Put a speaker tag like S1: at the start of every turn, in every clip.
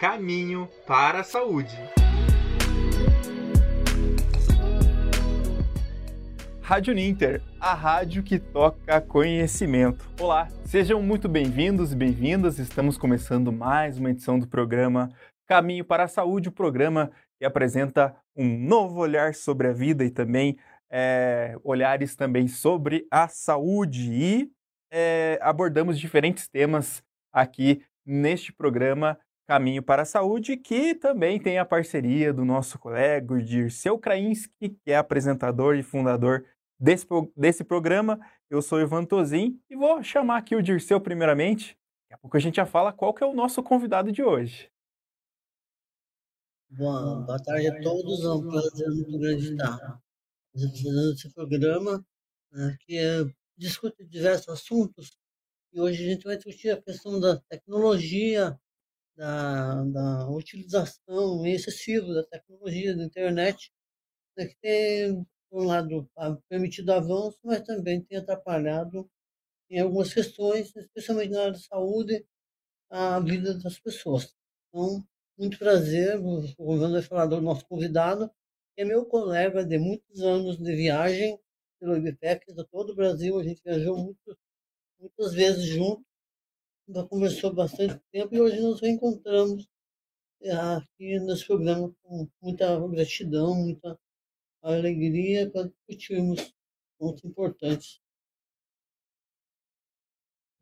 S1: Caminho para a Saúde. Rádio Ninter, a rádio que toca conhecimento. Olá, sejam muito bem-vindos e bem-vindas. Estamos começando mais uma edição do programa Caminho para a Saúde, o programa que apresenta um novo olhar sobre a vida e também é, olhares também sobre a saúde. E é, abordamos diferentes temas aqui neste programa Caminho para a Saúde, que também tem a parceria do nosso colega Dirceu Krainski, que é apresentador e fundador desse, desse programa. Eu sou Ivan Tozin e vou chamar aqui o Dirceu primeiramente. Daqui a pouco a gente já fala qual que é o nosso convidado de hoje.
S2: Boa, boa tarde a todos, é um prazer muito grande estar fazendo esse programa, né, que é, discute diversos assuntos, e hoje a gente vai discutir a questão da tecnologia, da, da utilização excessiva da tecnologia, da internet, né, que tem, por um lado, permitido avanço, mas também tem atrapalhado em algumas questões, especialmente na área de saúde, a vida das pessoas. Então, muito prazer, o Ronaldo vai falar do nosso convidado, que é meu colega de muitos anos de viagem pelo IBPEC, de todo o Brasil, a gente viajou muito, muitas vezes junto, já conversou bastante tempo e hoje nos reencontramos é, aqui nesse programa com muita gratidão, muita alegria para discutirmos pontos importantes.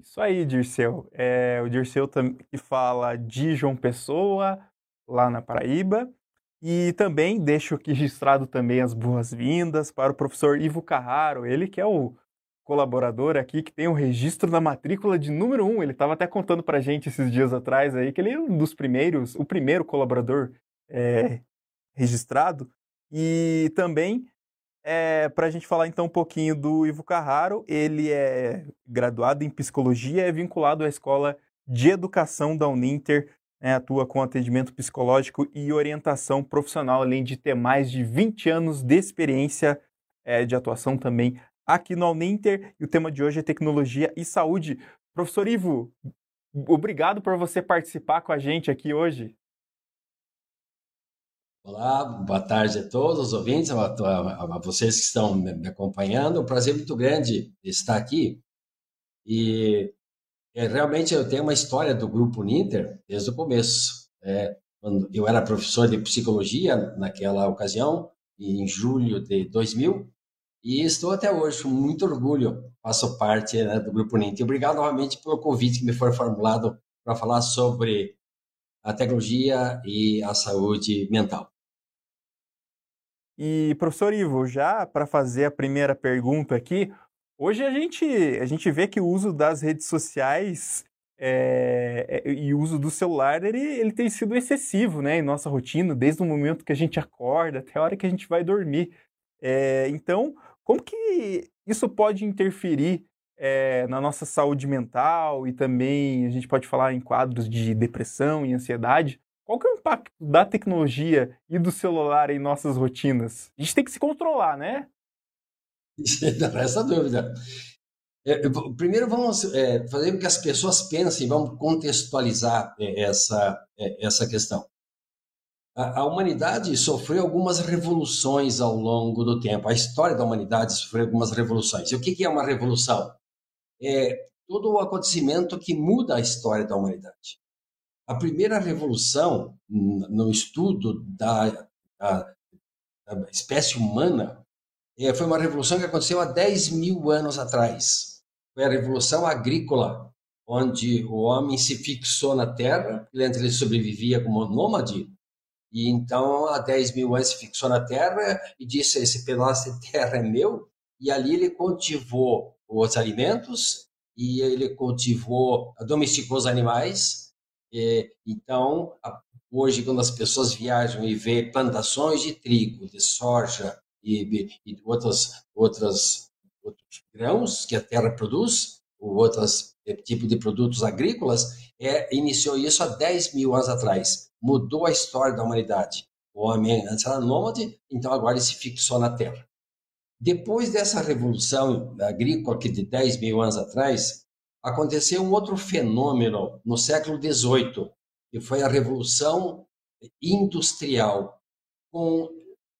S1: Isso aí, Dirceu. É, o Dirceu que fala de João Pessoa, lá na Paraíba. E também deixo aqui registrado também as boas-vindas para o professor Ivo Carraro, ele que é o colaborador aqui que tem o registro da matrícula de número um. Ele estava até contando para gente esses dias atrás aí que ele é um dos primeiros, o primeiro colaborador é, registrado. E também é, para a gente falar então um pouquinho do Ivo Carraro, ele é graduado em psicologia, é vinculado à escola de educação da Uninter, né, atua com atendimento psicológico e orientação profissional, além de ter mais de 20 anos de experiência é, de atuação também aqui no Uninter. E o tema de hoje é tecnologia e saúde. Professor Ivo, obrigado por você participar com a gente aqui hoje.
S3: Olá, boa tarde a todos os ouvintes, a, a, a vocês que estão me acompanhando. É um prazer muito grande estar aqui. E é, realmente eu tenho uma história do Grupo Ninter desde o começo. É, eu era professor de psicologia naquela ocasião, em julho de 2000, e estou até hoje com muito orgulho, faço parte né, do Grupo Ninter. Obrigado novamente pelo convite que me foi formulado para falar sobre a tecnologia e a saúde mental.
S1: E, professor Ivo, já para fazer a primeira pergunta aqui, hoje a gente, a gente vê que o uso das redes sociais é, e o uso do celular ele, ele tem sido excessivo né, em nossa rotina, desde o momento que a gente acorda até a hora que a gente vai dormir. É, então, como que isso pode interferir é, na nossa saúde mental e também a gente pode falar em quadros de depressão e ansiedade? Qual que é o impacto da tecnologia e do celular em nossas rotinas? A gente tem que se controlar, né?
S3: Resta dúvida. É, primeiro vamos é, fazer com que as pessoas pensem, vamos contextualizar é, essa, é, essa questão. A, a, humanidade sofreu algumas revoluções ao longo do tempo. A história da humanidade sofreu algumas revoluções. E o que, que é uma revolução? É todo o acontecimento que muda a história da humanidade. A primeira revolução no estudo da, da, da espécie humana é, foi uma revolução que aconteceu há 10 mil anos atrás. Foi a revolução agrícola, onde o homem se fixou na terra, ele sobrevivia como nômade, e então há 10 mil anos se fixou na terra e disse: esse pedaço de terra é meu, e ali ele cultivou os alimentos, e ele cultivou, domesticou os animais, é, então, hoje, quando as pessoas viajam e vê plantações de trigo, de soja e, e outras, outras, outros grãos que a terra produz, ou outros é, tipos de produtos agrícolas, é, iniciou isso há 10 mil anos atrás. Mudou a história da humanidade. O homem antes era nômade, então agora ele se fixou na terra. Depois dessa revolução agrícola que de 10 mil anos atrás, aconteceu um outro fenômeno no século XVIII, que foi a revolução industrial com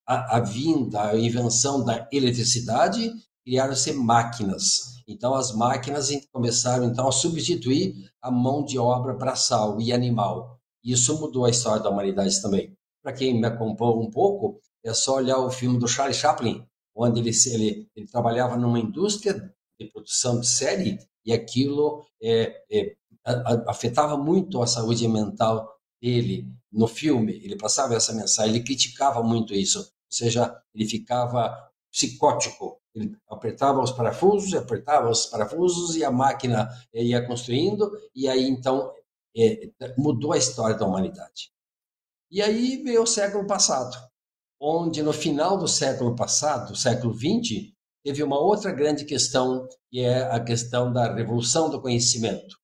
S3: a, a vinda, a invenção da eletricidade, criaram-se máquinas. Então as máquinas começaram então a substituir a mão de obra braçal e animal. Isso mudou a história da humanidade também. Para quem me acompanha um pouco, é só olhar o filme do Charlie Chaplin, onde ele, ele, ele trabalhava numa indústria de produção de série e aquilo é, é, afetava muito a saúde mental dele no filme. Ele passava essa mensagem, ele criticava muito isso. Ou seja, ele ficava psicótico. Ele apertava os parafusos, apertava os parafusos e a máquina ia construindo e aí então é, mudou a história da humanidade. E aí veio o século passado, onde no final do século passado, século 20, teve uma outra grande questão, que é a questão da revolução do conhecimento,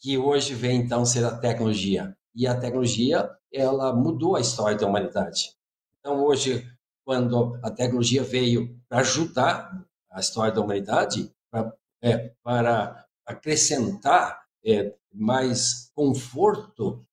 S3: que hoje vem então ser a tecnologia. E a tecnologia, ela mudou a história da humanidade. Então hoje, quando a tecnologia veio para ajudar a história da humanidade, para, é, para acrescentar é, mais conforto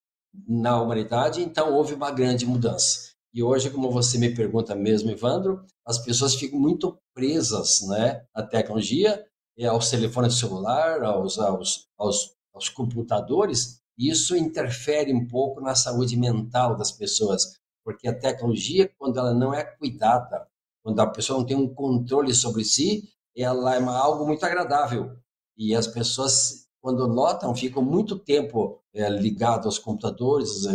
S3: na humanidade, então houve uma grande mudança. E hoje, como você me pergunta mesmo, Evandro, as pessoas ficam muito presas né, à tecnologia, aos telefones celular, aos, aos, aos, aos computadores, e isso interfere um pouco na saúde mental das pessoas, porque a tecnologia, quando ela não é cuidada, quando a pessoa não tem um controle sobre si, ela é uma, algo muito agradável. E as pessoas, quando notam, ficam muito tempo é, ligados aos computadores,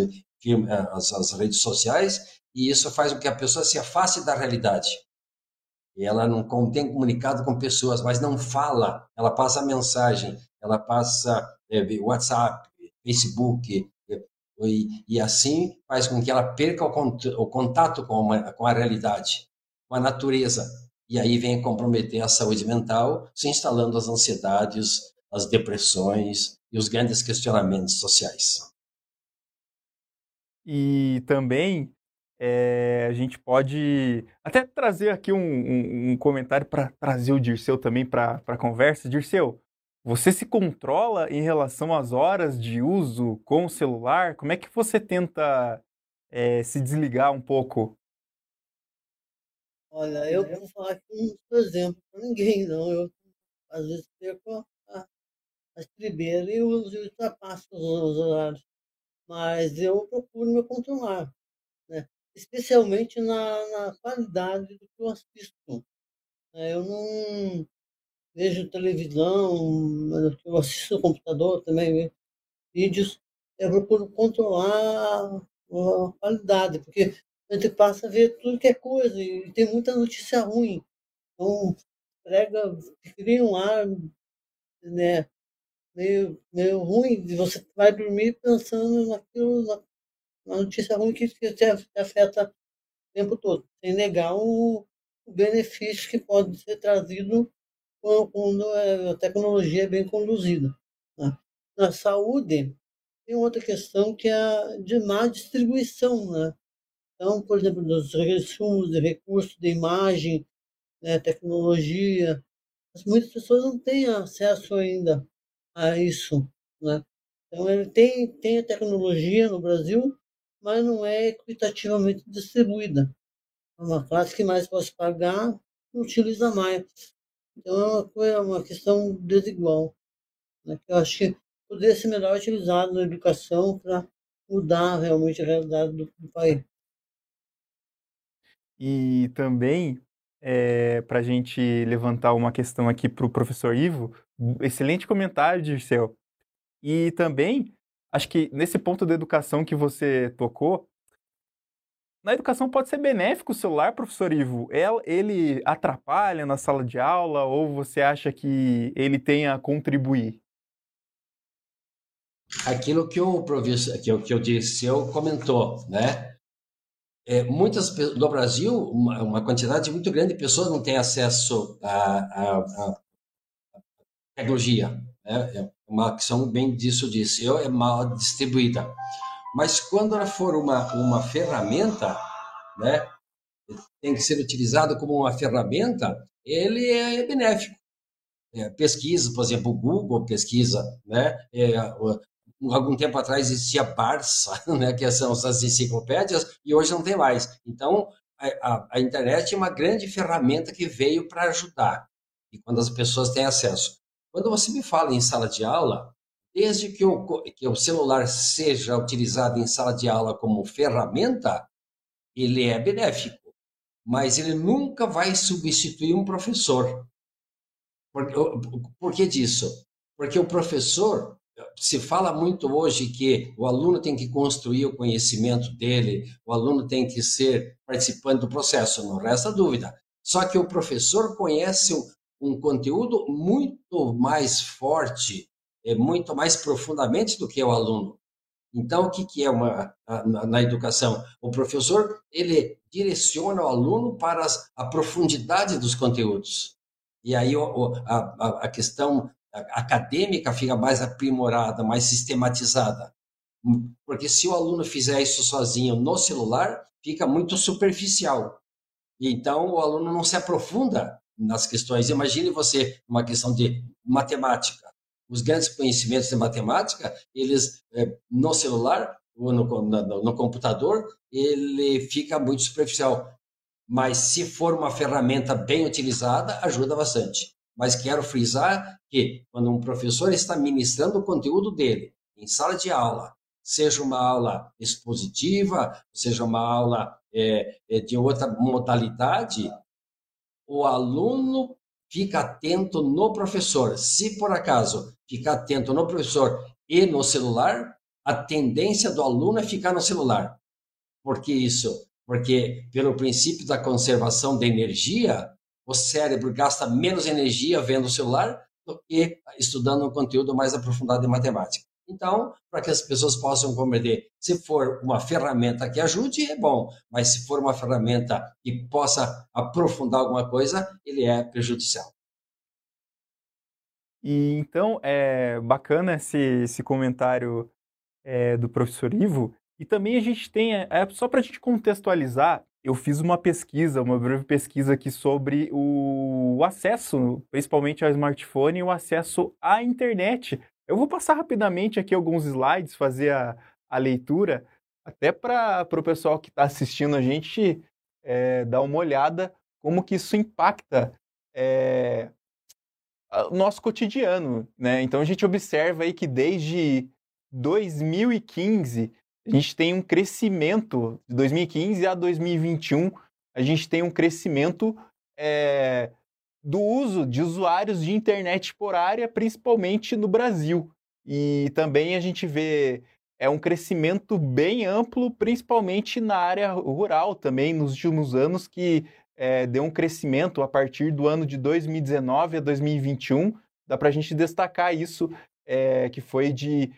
S3: às, às redes sociais, e isso faz com que a pessoa se afaste da realidade. Ela não tem comunicado com pessoas, mas não fala, ela passa mensagem, ela passa é, WhatsApp, Facebook, e, e, assim faz com que ela perca o, o contato com, com a realidade, com a natureza. E aí vem comprometer a saúde mental, se instalando as ansiedades, as depressões e os grandes questionamentos sociais.
S1: E também é, a gente pode até trazer aqui um, um, um comentário para trazer o Dirceu também para a conversa. Dirceu, você se controla em relação às horas de uso com o celular? Como é que você tenta é, se desligar um pouco?
S2: Olha, eu vou falar aqui um exemplo para ninguém, não. Eu às vezes perco a, a e uso ultrapasso os horários. Mas eu procuro me controlar especialmente na, na qualidade do que eu assisto. É, eu não vejo televisão, eu assisto computador também, vídeos, eu procuro controlar a qualidade, porque a gente passa a ver tudo que é coisa e tem muita notícia ruim. Então, prega, cria um ar né, meio, meio ruim, e você vai dormir pensando naquilo, uma notícia ruim que, que te afeta o tempo todo, sem negar o, o benefício que pode ser trazido quando, quando a tecnologia é bem conduzida. Né? Na saúde, tem outra questão que é a de má distribuição. Né? Então, por exemplo, dos resumos de recursos de imagem, né, tecnologia, muitas pessoas não têm acesso ainda a isso. Né? Então, ele tem, tem a tecnologia no Brasil, mas não é equitativamente distribuída. Uma classe que mais pode pagar utiliza mais. Então é uma, coisa, uma questão desigual. Né? Que eu acho que poderia ser melhor utilizado na educação para mudar realmente a realidade do, do país.
S1: E também, é, para a gente levantar uma questão aqui para o professor Ivo, excelente comentário, Dirceu. E também acho que nesse ponto da educação que você tocou, na educação pode ser benéfico o celular, professor Ivo? Ele atrapalha na sala de aula ou você acha que ele tem a contribuir?
S3: Aquilo que o professor, que que disse, eu comentou, né? É, muitas no Brasil, uma, uma, quantidade muito grande de pessoas não tem acesso à tecnologia. Né? É, uma ação bem disso disse, eu é mal distribuída. Mas quando ela for uma, uma ferramenta, né, tem que ser utilizado como uma ferramenta, ele é benéfico. É, pesquisa, por exemplo, o Google pesquisa, né, é, algum tempo atrás existia Barça, né, que são as enciclopédias, e hoje não tem mais. Então, a, a, a internet é uma grande ferramenta que veio para ajudar, e quando as pessoas têm acesso. Quando você me fala em sala de aula, desde que o, que o celular seja utilizado em sala de aula como ferramenta, ele é benéfico, mas ele nunca vai substituir um professor. Por, por que disso? Porque o professor, se fala muito hoje que o aluno tem que construir o conhecimento dele, o aluno tem que ser participante do processo, não resta dúvida. Só que o professor conhece um, um conteúdo muito mais forte, é, muito mais profundamente do que o aluno. Então, o que, que é uma, na, na educação? O professor, ele direciona o aluno para as, a profundidade dos conteúdos. E aí a, a questão acadêmica fica mais aprimorada, mais sistematizada. Porque se o aluno fizer isso sozinho no celular, fica muito superficial. Então o aluno não se aprofunda nas questões. Imagine você uma questão de matemática. Os grandes conhecimentos de matemática, eles é, no celular ou no, no, no computador, ele fica muito superficial mas se for uma ferramenta bem utilizada, ajuda bastante. Mas quero frisar que quando um professor está ministrando o conteúdo dele em sala de aula, seja uma aula expositiva, seja uma aula é, é de outra modalidade, o aluno fica atento no professor. Se por acaso ficar atento no professor e no celular, a tendência do aluno é ficar no celular. Por que isso? Porque, pelo princípio da conservação da energia, o cérebro gasta menos energia vendo o celular do que estudando um conteúdo mais aprofundado em matemática. Então, para que as pessoas possam compreender, se for uma ferramenta que ajude, é bom, mas se for uma ferramenta que possa aprofundar alguma coisa, ele é prejudicial.
S1: E então, é bacana esse, esse comentário é, do professor Ivo, e também a gente tem, é, é só para a gente contextualizar, eu fiz uma pesquisa, uma breve pesquisa aqui sobre o acesso, principalmente ao smartphone, e o acesso à internet. Eu vou passar rapidamente aqui alguns slides, fazer a, a leitura, até para o pessoal que está assistindo a gente é, dar uma olhada como que isso impacta é, o nosso cotidiano. Né? Então a gente observa aí que desde 2015 a gente tem um crescimento de 2015 a 2021, a gente tem um crescimento é, do uso de usuários de internet por área, principalmente no Brasil. E também a gente vê é um crescimento bem amplo, principalmente na área rural também, nos últimos anos, que é, deu um crescimento a partir do ano de 2019 a 2021. Dá para a gente destacar isso, é, que foi de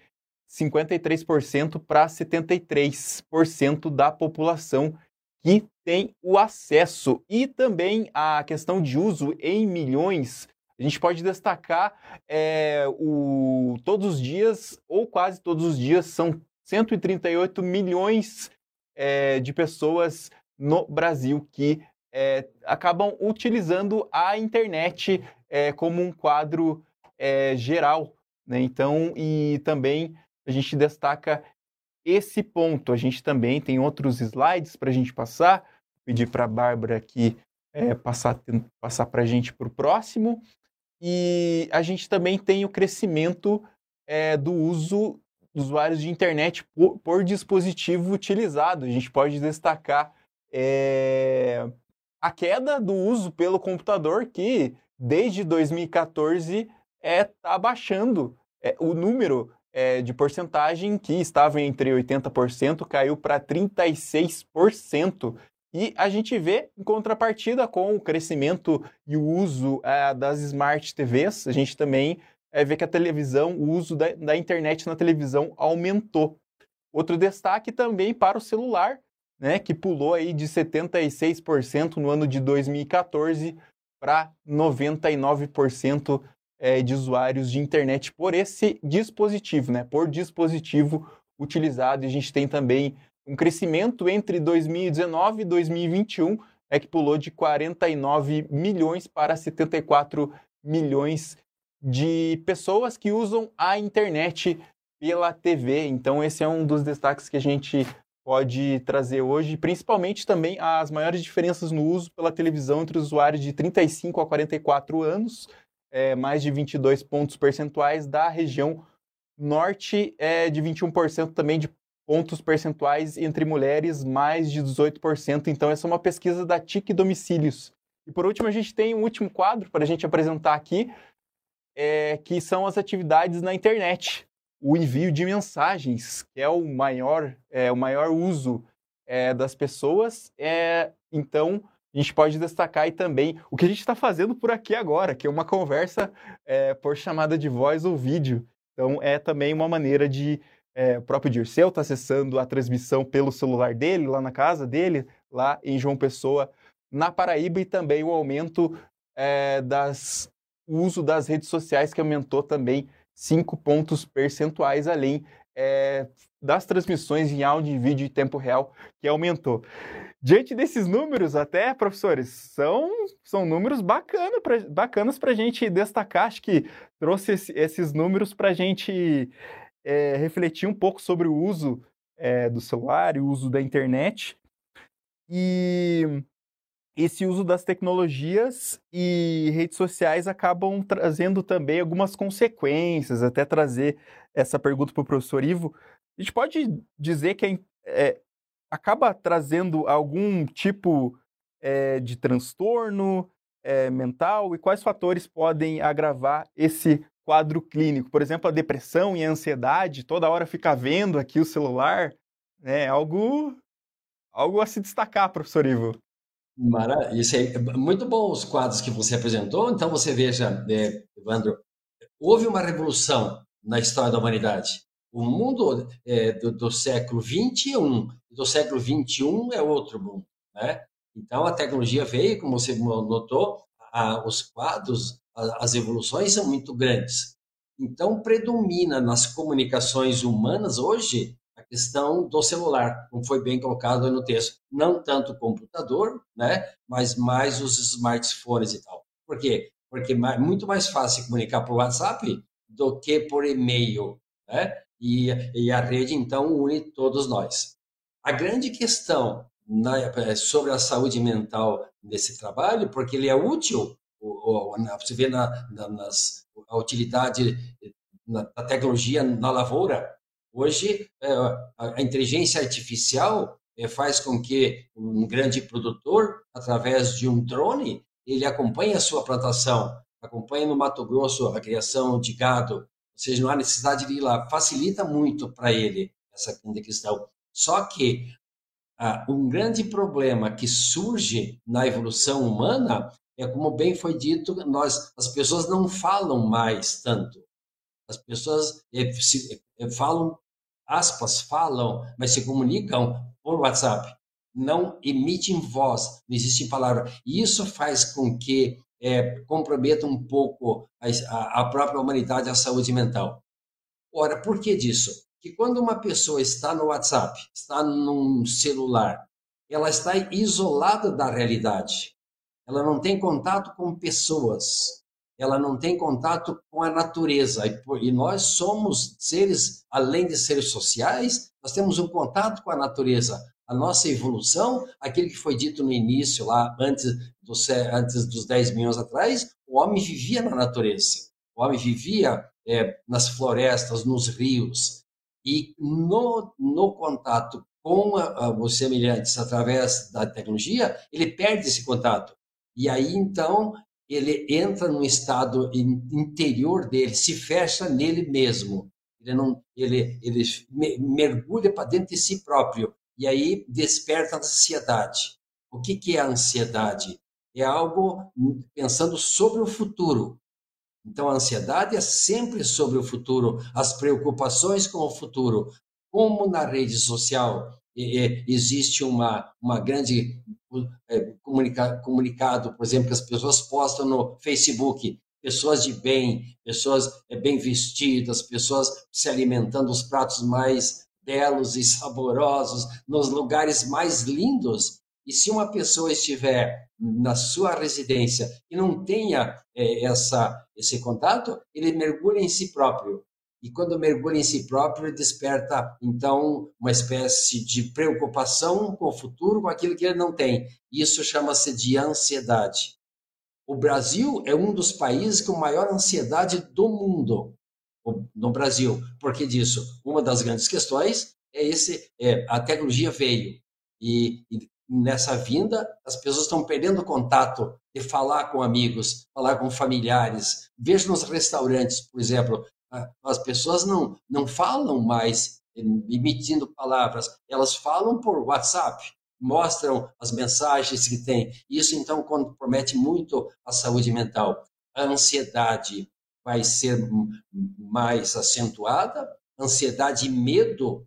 S1: 53% para 73% da população que tem o acesso. E também a questão de uso em milhões. A gente pode destacar é, o, todos os dias, ou quase todos os dias, são 138 milhões é, de pessoas no Brasil que é, acabam utilizando a internet é, como um quadro é, geral. Né? Então, e também a gente destaca esse ponto. A gente também tem outros slides para a gente passar. Pedir para a Bárbara aqui é, passar, passar para a gente para o próximo. E a gente também tem o crescimento é, do uso dos usuários de internet por, por, dispositivo utilizado. A gente pode destacar é, a queda do uso pelo computador, que desde 2014 está é, tá baixando é, o número é, de porcentagem que estava entre 80%, caiu para 36%. E a gente vê, em contrapartida com o crescimento e o uso é, das smart TVs, a gente também é, vê que a televisão, o uso da, da internet na televisão aumentou. Outro destaque também para o celular, né, que pulou aí de 76% no ano de 2014 para 99% é, de usuários de internet por esse dispositivo, né? Por dispositivo utilizado. E a gente tem também um crescimento entre 2019 e 2021, é que pulou de 49 milhões para 74 milhões de pessoas que usam a internet pela TV. Então, esse é um dos destaques que a gente pode trazer hoje, principalmente também as maiores diferenças no uso pela televisão entre usuários de 35 a 44 anos, é, mais de 22 pontos percentuais da região norte, é, de 21% também de pontos percentuais entre mulheres, mais de 18%. Então, essa é uma pesquisa da TIC Domicílios. E por último, a gente tem um último quadro para a gente apresentar aqui, é, que são as atividades na internet. O envio de mensagens, que é o maior, é, o maior uso é, das pessoas. É, então, a gente pode destacar aí também o que a gente está fazendo por aqui agora, que é uma conversa é, por chamada de voz ou vídeo. Então, é também uma maneira de. É, o próprio Dirceu está acessando a transmissão pelo celular dele, lá na casa dele, lá em João Pessoa, na Paraíba, e também o aumento é, das o uso das redes sociais, que aumentou também 5 pontos percentuais, além é, das transmissões em áudio e vídeo em tempo real, que aumentou. Diante desses números, até, professores, são, são números bacana pra, bacanas para a gente destacar. Acho que trouxe esse, esses números para a gente é, refletir um pouco sobre o uso é, do celular e o uso da internet. E esse uso das tecnologias e redes sociais acabam trazendo também algumas consequências, até trazer essa pergunta para o professor Ivo. A gente pode dizer que é, acaba trazendo algum tipo é, de transtorno é, mental e quais fatores podem agravar esse quadro clínico? Por exemplo, a depressão e a ansiedade, toda hora ficar vendo aqui o celular, é algo, algo a se destacar, professor Ivo.
S3: Mara, isso é muito bom os quadros que você apresentou. Então você veja, é, Evandro, houve uma revolução na história da humanidade. O mundo é, do, do, século 21 do século 21 é outro mundo, né? Então a tecnologia veio, como você notou, a, os quadros, as evoluções são muito grandes. Então predomina nas comunicações humanas hoje questão do celular, como foi bem colocado no texto. Não tanto o computador, né, mas mais os smartphones e tal. Por quê? Porque é muito mais fácil comunicar por WhatsApp do que por e-mail, né? E, e a rede, então, une todos nós. A grande questão na, é, sobre a saúde mental nesse trabalho, porque ele é útil, você vê na, na, nas, a utilidade da tecnologia na lavoura, Hoje, é, a inteligência artificial é, faz com que um grande produtor, através de um drone, ele acompanhe a sua plantação, acompanhe no Mato Grosso a criação de gado, ou seja, não há necessidade de ir lá, facilita muito para ele essa questão. Só que ah, um grande problema que surge na evolução humana é como bem foi dito, nós as pessoas não falam mais tanto. As pessoas é, se, é, falam aspas, falam, mas se comunicam por WhatsApp. Não emitem voz, não existe palavra. E isso faz com que é, comprometa um pouco a, a própria humanidade, a saúde mental. Ora, por que disso? Que quando uma pessoa está no WhatsApp, está num celular, ela está isolada da realidade. Ela não tem contato com pessoas ela não tem contato com a natureza. E nós somos seres, além de seres sociais, nós temos um contato com a natureza. A nossa evolução, aquilo que foi dito no início, lá antes, do, antes dos 10 mil anos atrás, o homem vivia na natureza. O homem vivia é, nas florestas, nos rios. E no, no contato com a, a, os semelhantes através da tecnologia, ele perde esse contato. E aí, então, ele entra no estado interior dele, se fecha nele mesmo. Ele não, ele, ele mergulha para dentro de si próprio e aí desperta a ansiedade. O que, que é a ansiedade? É algo pensando sobre o futuro. Então, a ansiedade é sempre sobre o futuro, as preocupações com o futuro. Como na rede social existe uma, uma grande é, comunica, comunicado, por exemplo, que as pessoas postam no Facebook, pessoas de bem, pessoas é, bem vestidas, pessoas se alimentando dos pratos mais belos e saborosos, nos lugares mais lindos. E se uma pessoa estiver na sua residência e não tenha é, essa, esse contato, ele mergulha em si próprio. E quando mergulha em si próprio, desperta, então, uma espécie de preocupação com o futuro, com aquilo que ele não tem. Isso chama-se de ansiedade. O Brasil é um dos países com maior ansiedade do mundo. No Brasil, porque disso, uma das grandes questões é esse: é, a tecnologia veio e, e nessa vinda as pessoas estão perdendo contato de falar com amigos, falar com familiares. Vejo nos restaurantes, por exemplo, as pessoas não, não falam mais emitindo palavras, elas falam por WhatsApp, mostram as mensagens que têm. Isso, então, compromete muito a saúde mental. A ansiedade vai ser mais acentuada, ansiedade e medo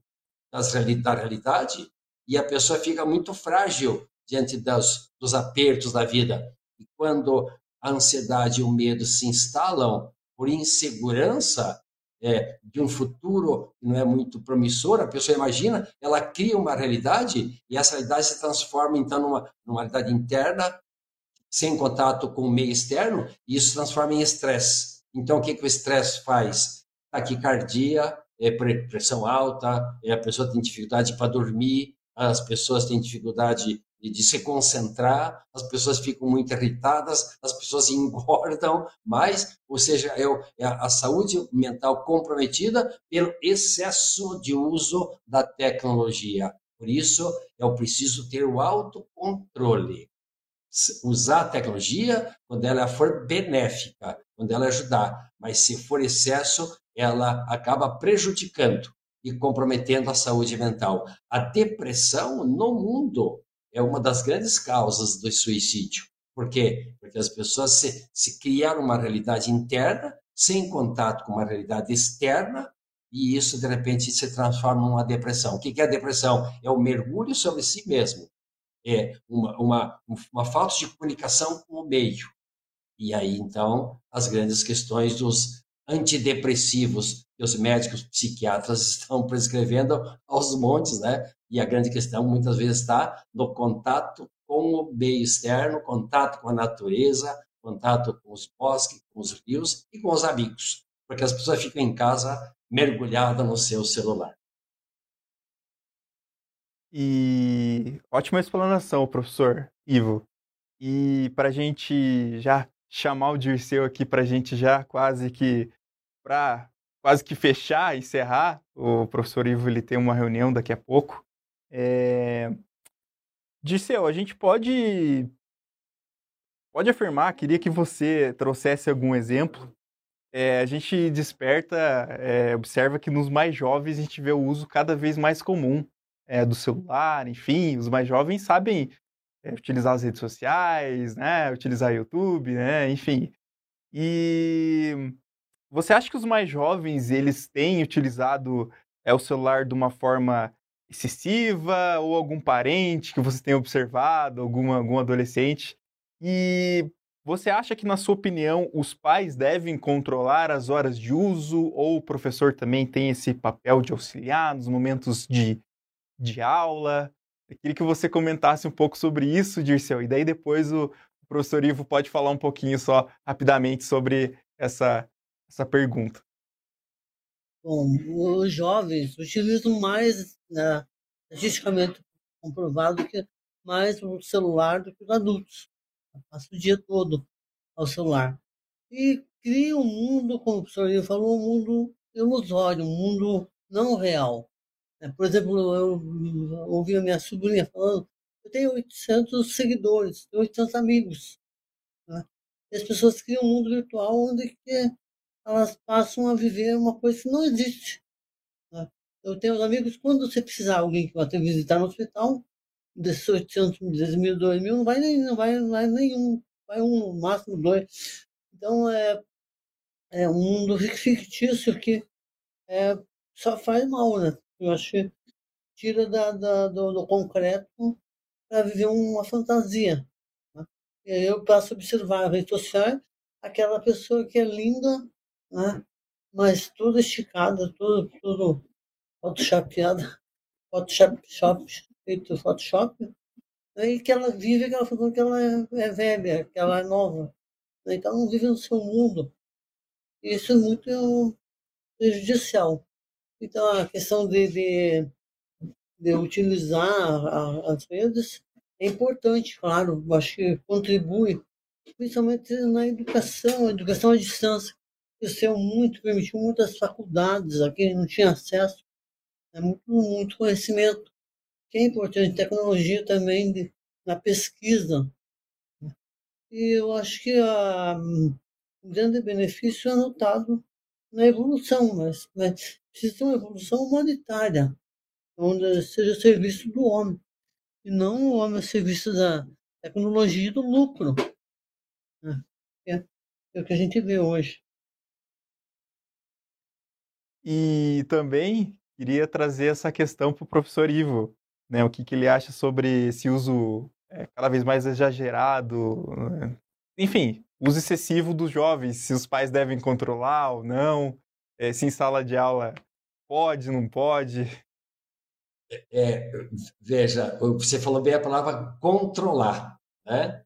S3: das, da realidade, e a pessoa fica muito frágil diante das, dos apertos da vida. E quando a ansiedade e o medo se instalam, por insegurança é, de um futuro que não é muito promissor, a pessoa imagina, ela cria uma realidade e essa realidade se transforma então numa, numa realidade interna, sem contato com o meio externo, e isso se transforma em estresse. Então, o que, que o estresse faz? Taquicardia, é, pressão alta, é, a pessoa tem dificuldade para dormir, as pessoas têm dificuldade de se concentrar, as pessoas ficam muito irritadas, as pessoas engordam mais, ou seja, é, é a saúde mental comprometida pelo excesso de uso da tecnologia. Por isso, eu preciso ter o autocontrole. Usar a tecnologia quando ela for benéfica, quando ela ajudar, mas se for excesso, ela acaba prejudicando e comprometendo a saúde mental. A depressão no mundo é uma das grandes causas do suicídio. Por quê? Porque as pessoas se, se criaram uma realidade interna, sem contato com uma realidade externa, e isso, de repente, se transforma numa depressão. O que é a depressão? É o mergulho sobre si mesmo. É uma, uma, uma falta de comunicação com o meio. E aí, então, as grandes questões dos antidepressivos que os médicos psiquiatras estão prescrevendo aos montes, né? E a grande questão muitas vezes está no contato com o meio externo, contato com a natureza, contato com os bosques, com os rios e com os amigos, porque as pessoas ficam em casa mergulhadas no seu celular.
S1: E ótima explanação, professor Ivo. E para a gente já chamar o Dirceu aqui, para a gente já quase que para quase que fechar, encerrar, o professor Ivo ele tem uma reunião daqui a pouco. É... Dirceu, a gente pode pode afirmar, queria que você trouxesse algum exemplo. É, a gente desperta, é, observa que nos mais jovens a gente vê o uso cada vez mais comum é, do celular, enfim, os mais jovens sabem utilizar as redes sociais, né, utilizar YouTube, né, enfim. E você acha que os mais jovens eles têm utilizado é, o celular de uma forma excessiva ou algum parente que você tenha observado, alguma, algum adolescente? E você acha que, na sua opinião, os pais devem controlar as horas de uso ou o professor também tem esse papel de auxiliar nos momentos de, de aula? Eu queria que você comentasse um pouco sobre isso, Dirceu, e daí depois o professor Ivo pode falar um pouquinho só rapidamente sobre essa, essa pergunta.
S2: Bom, os jovens utilizam mais, né, statisticamente comprovado, que mais o celular do que os adultos. Passa o dia todo ao celular. E cria um mundo, como o professor falou, um mundo ilusório, um mundo não real. É, por exemplo, eu ouvi a minha sobrinha falando, eu tenho 800 seguidores, tenho 800 amigos. Né? E as pessoas criam um mundo virtual onde elas passam a viver uma coisa que não existe. Né? Eu tenho amigos, quando você precisar alguém que vai te visitar no hospital, desses 800, 10 mil, 2 mil, não vai, nem, não, vai, não vai nenhum, vai um, no máximo dois. Então, é, é um mundo fictício que é, só faz mal, né? Eu acho que tira da, da do, do, concreto para viver uma fantasia. Né? Eu passo a observar as redes sociais, aquela pessoa que é linda, né? mas tudo esticado, tudo, tudo photoshopeado, photoshop, shop, feito Photoshop, né? e que ela vive aquela falando que ela é, é, velha, que ela é nova. Né? Então ela não vive no seu mundo. E isso é muito prejudicial. Então, a questão de, de, de utilizar as redes é importante, claro, acho que contribui, principalmente na educação, educação à distância. Cresceu muito, permitiu muitas faculdades, aqui não tinha acesso, é muito, muito conhecimento, que é importante, tecnologia também de, na pesquisa. E eu acho que a, o grande benefício é notado na evolução, mas, mas precisa ter uma evolução humanitária, onde seja serviço do homem e não o homem a serviço da tecnologia e do lucro. Né? É, é o que a gente vê hoje.
S1: E também queria trazer essa questão para o professor Ivo, né? O que, que ele acha sobre esse uso é, cada vez mais exagerado, né? enfim, uso excessivo dos jovens, se os pais devem controlar ou não, é, se em sala de aula pode, não pode.
S3: É, veja, você falou bem a palavra controlar, né?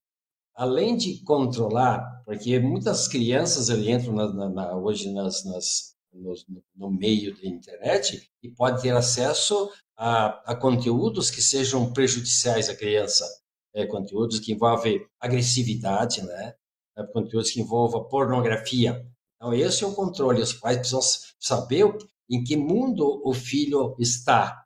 S3: Além de controlar, porque muitas crianças entram na, na, na, hoje nas, nas no, no, meio da internet e pode ter acesso a, a conteúdos que sejam prejudiciais à criança, é, conteúdos que envolvem agressividade, né? É, conteúdos que envolvam pornografia. Então esse é o controle. Os pais precisam saber em que mundo o filho está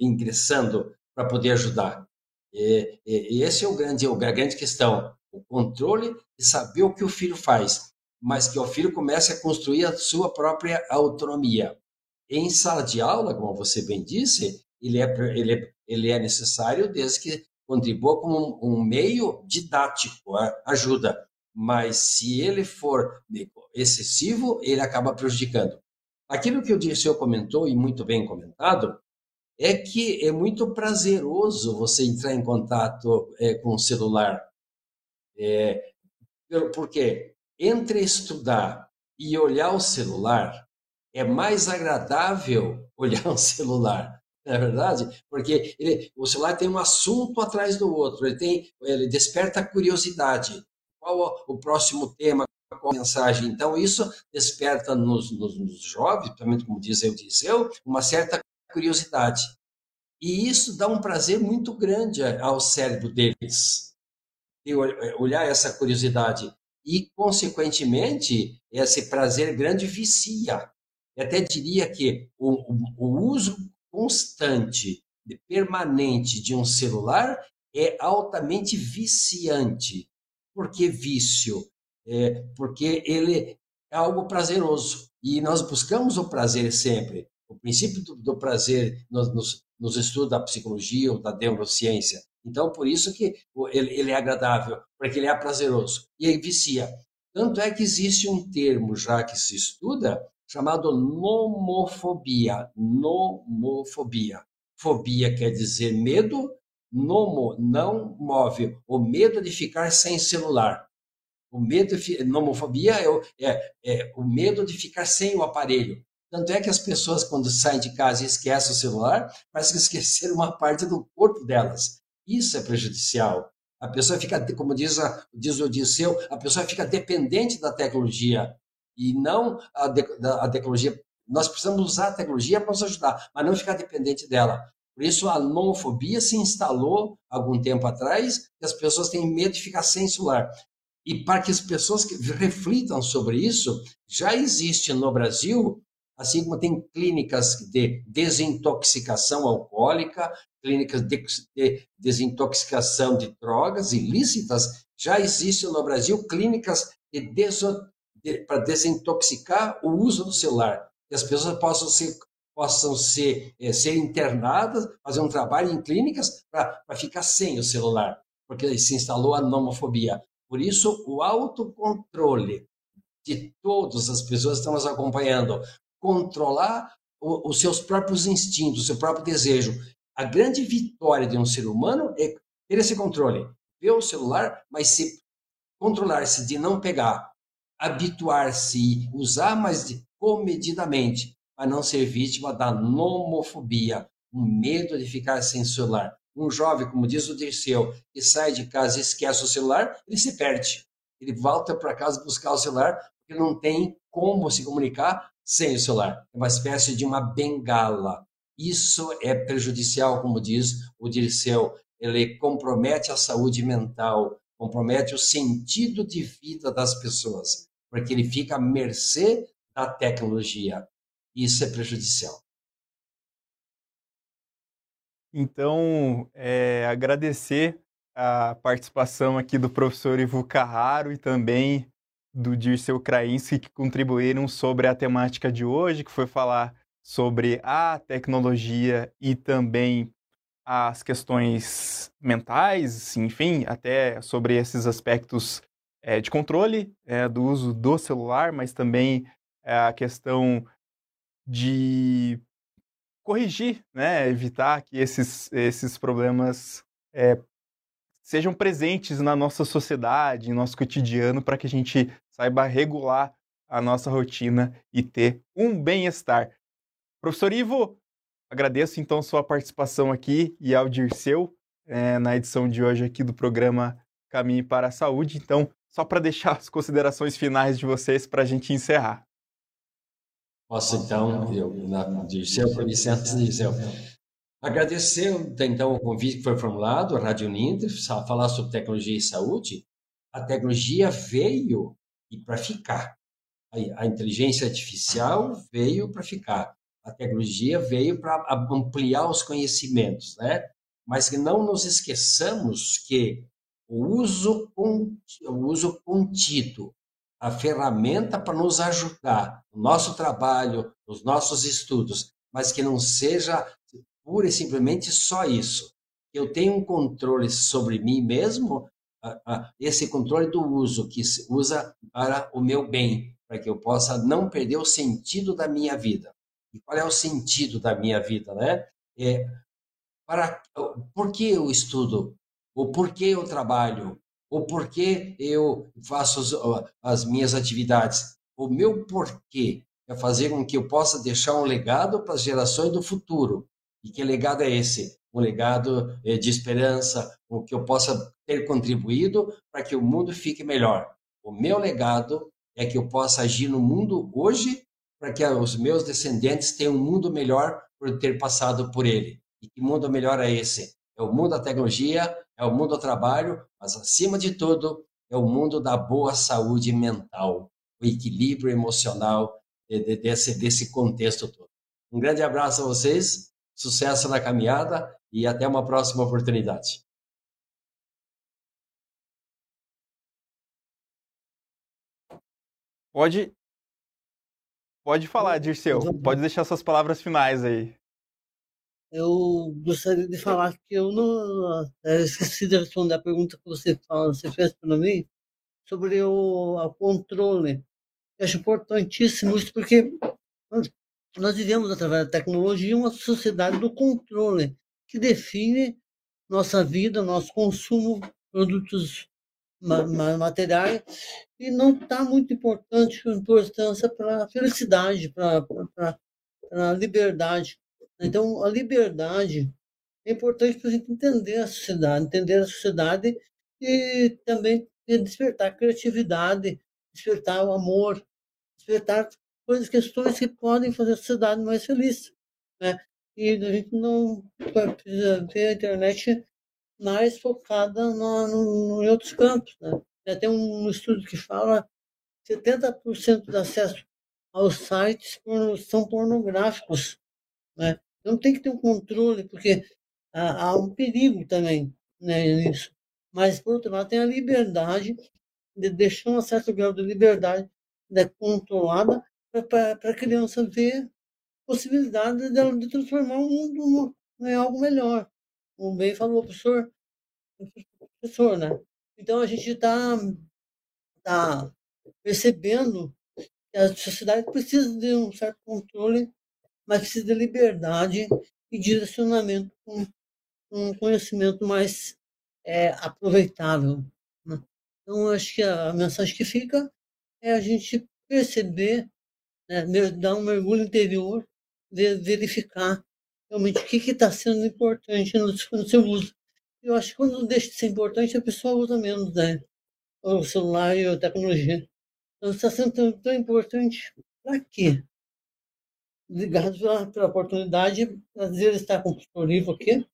S3: ingressando para poder ajudar. E, e, esse é o grande, a grande questão, o controle e saber o que o filho faz, mas que o filho comece a construir a sua própria autonomia. Em sala de aula, como você bem disse, ele é, ele ele é necessário desde que contribua como um, um meio didático, ajuda. Mas se ele for excessivo, ele acaba prejudicando. Aquilo que o Dirceu comentou, e muito bem comentado, é que é muito prazeroso você entrar em contato é, com o celular. É, porque entre estudar e olhar o celular, é mais agradável olhar um celular, não é verdade? Porque ele, o celular tem um assunto atrás do outro, ele, tem, ele desperta curiosidade. Qual o próximo tema, qual a mensagem? Então, isso desperta nos, nos, nos jovens, principalmente como diz eu, diz eu, uma certa curiosidade. E isso dá um prazer muito grande ao cérebro deles, de olhar essa curiosidade. E, consequentemente, esse prazer grande vicia. Eu até diria que o, o, uso constante, permanente de um celular é altamente viciante. Por que vício? É porque ele é algo prazeroso. E nós buscamos o prazer sempre. O princípio do, do prazer nos, nos, nos, estudos da psicologia ou da neurociência. Então, por isso que ele, ele é agradável, porque ele é prazeroso. E ele vicia. Tanto é que existe um termo já que se estuda chamado nomofobia. Nomofobia. Fobia quer dizer medo, nomo, não move. O medo de ficar sem celular. O medo, nomofobia é o, é, é o medo de ficar sem o aparelho. Tanto é que as pessoas, quando saem de casa e esquecem o celular, parece que esqueceram uma parte do corpo delas. Isso é prejudicial. A pessoa fica, como diz, a, diz o Odisseu, a pessoa fica dependente da tecnologia e não a, a tecnologia. Nós precisamos usar a tecnologia para nos ajudar, mas não ficar dependente dela. Por isso, a nomofobia se instalou algum tempo atrás e as pessoas têm medo de ficar sem celular. E para que as pessoas reflitam sobre isso, já existe no Brasil assim como tem clínicas de desintoxicação alcoólica, clínicas de, de desintoxicação de drogas ilícitas, já existem no Brasil clínicas de de, para desintoxicar o uso do celular, que as pessoas possam ser possam ser, é, ser internadas, fazer um trabalho em clínicas para ficar sem o celular, porque se instalou a nomofobia. Por isso, o autocontrole de todas as pessoas que estamos acompanhando, controlar os seus próprios instintos, o seu próprio desejo. A grande vitória de um ser humano é ter esse controle. Ver o celular, mas se controlar-se de não pegar, habituar-se, usar, mas comedidamente, para não ser vítima da nomofobia, um medo de ficar sem celular. Um jovem, como diz o Dirceu, que sai de casa e esquece o celular, ele se perde. Ele volta para casa buscar o celular porque não tem como se comunicar sem o celular. É uma espécie de uma bengala. Isso é prejudicial, como diz o Dirceu. Ele compromete a saúde mental, compromete o sentido de vida das pessoas, porque ele fica à mercê da tecnologia. Isso é prejudicial.
S1: Então, é, agradecer a participação aqui do professor Ivo Carraro e também do Dirceu Krainski, que contribuíram sobre a temática de hoje, que foi falar sobre a tecnologia e também as questões mentais, enfim, até sobre esses aspectos é, de controle é, do uso do celular, mas também é, a questão de corrigir, né, evitar que esses, esses problemas é, sejam presentes na nossa sociedade, em nosso cotidiano, para que a gente saiba regular a nossa rotina e ter um bem-estar. Professor Ivo, agradeço então sua participação aqui e ao Dirceu é, na edição de hoje aqui do programa Caminho para a Saúde. Então, só para deixar as considerações finais de vocês para a gente encerrar.
S3: Posso então, eu, na, Dirceu, por licença, Dirceu. Agradecer, então, o convite que foi formulado, a Rádio Uninter, falar sobre tecnologia e saúde. A tecnologia veio e para ficar. A, a inteligência artificial veio para ficar. A tecnologia veio para ampliar os conhecimentos, né? Mas que não nos esqueçamos que o uso, o uso contínuo, a ferramenta para nos ajudar no nosso trabalho, nos nossos estudos, mas que não seja pura e simplesmente só isso. Eu tenho um controle sobre mim mesmo, esse controle do uso, que se usa para o meu bem, para que eu possa não perder o sentido da minha vida. E qual é o sentido da minha vida, né? É, para, por que eu estudo? Ou por que eu trabalho? Ou por que eu faço as, as minhas atividades? O meu porquê é fazer com que eu possa deixar um legado para as gerações do futuro. E que legado é esse? Um legado eh, de esperança, o que eu possa ter contribuído para que o mundo fique melhor. O meu legado é que eu possa agir no mundo hoje para que os meus descendentes tenham um mundo melhor por ter passado por ele. E que mundo melhor é esse? É o mundo da tecnologia, é o mundo do trabalho, mas acima de tudo, é o mundo da boa saúde mental, o equilíbrio emocional desse, desse contexto todo. Um grande abraço a vocês sucesso na caminhada e até uma próxima oportunidade.
S1: Pode Pode falar, Dirceu. Pode deixar suas palavras finais aí.
S2: Eu gostaria de falar que eu não eu esqueci de responder a pergunta que você, você fez para mim sobre o, o controle. Eu acho importantíssimo isso porque nós vivemos, através da tecnologia, uma sociedade do controle, que define nossa vida, nosso consumo, produtos materiais, e não está muito importante importância para a felicidade, para a liberdade. Então, a liberdade é importante para a gente entender a sociedade, entender a sociedade e também despertar a criatividade, despertar o amor, despertar coisas, questões que podem fazer a sociedade mais feliz. Né? E a gente não precisa ver a internet mais focada no, no, em outros campos. Né? Tem um estudo que fala que 70% do acesso aos sites são pornográficos. Né? Então tem que ter um controle, porque há, há um perigo também né, nisso. Mas, por outro lado, tem a liberdade de deixar um certo grau de liberdade né, controlada para a criança ver possibilidade de, de transformar o mundo em algo melhor. Como bem falou professor, professor, né? Então a gente está tá percebendo que a sociedade precisa de um certo controle, mas precisa de liberdade e direcionamento com um conhecimento mais é, aproveitável. Né? Então, acho que a mensagem que fica é a gente perceber né, dar um mergulho interior, verificar realmente o que está sendo importante no, seu uso. Eu acho que quando deixa de ser importante, a pessoa usa menos né, o celular e a tecnologia. Então, está sendo tão, tão importante para quê? obrigado pela, pela oportunidade. Prazer estar com o professor Ivo aqui,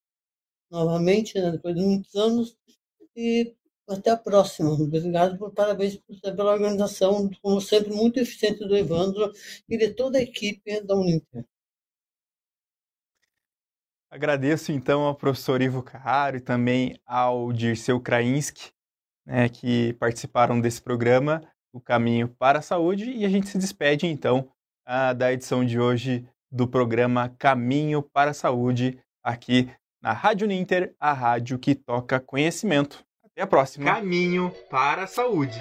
S2: novamente, né, depois de muitos anos. E até a próxima. Obrigado por parabéns pela organização, como sempre, muito eficiente do Evandro e de toda a equipe da Uninter.
S1: Agradeço então ao professor Ivo Carraro e também ao Dirceu Krainski, né, que participaram desse programa, O Caminho para a Saúde, e a gente se despede então da edição de hoje do programa Caminho para a Saúde, aqui na Rádio Ninter, a rádio que toca conhecimento. Até a próxima.
S4: Caminho para a Saúde.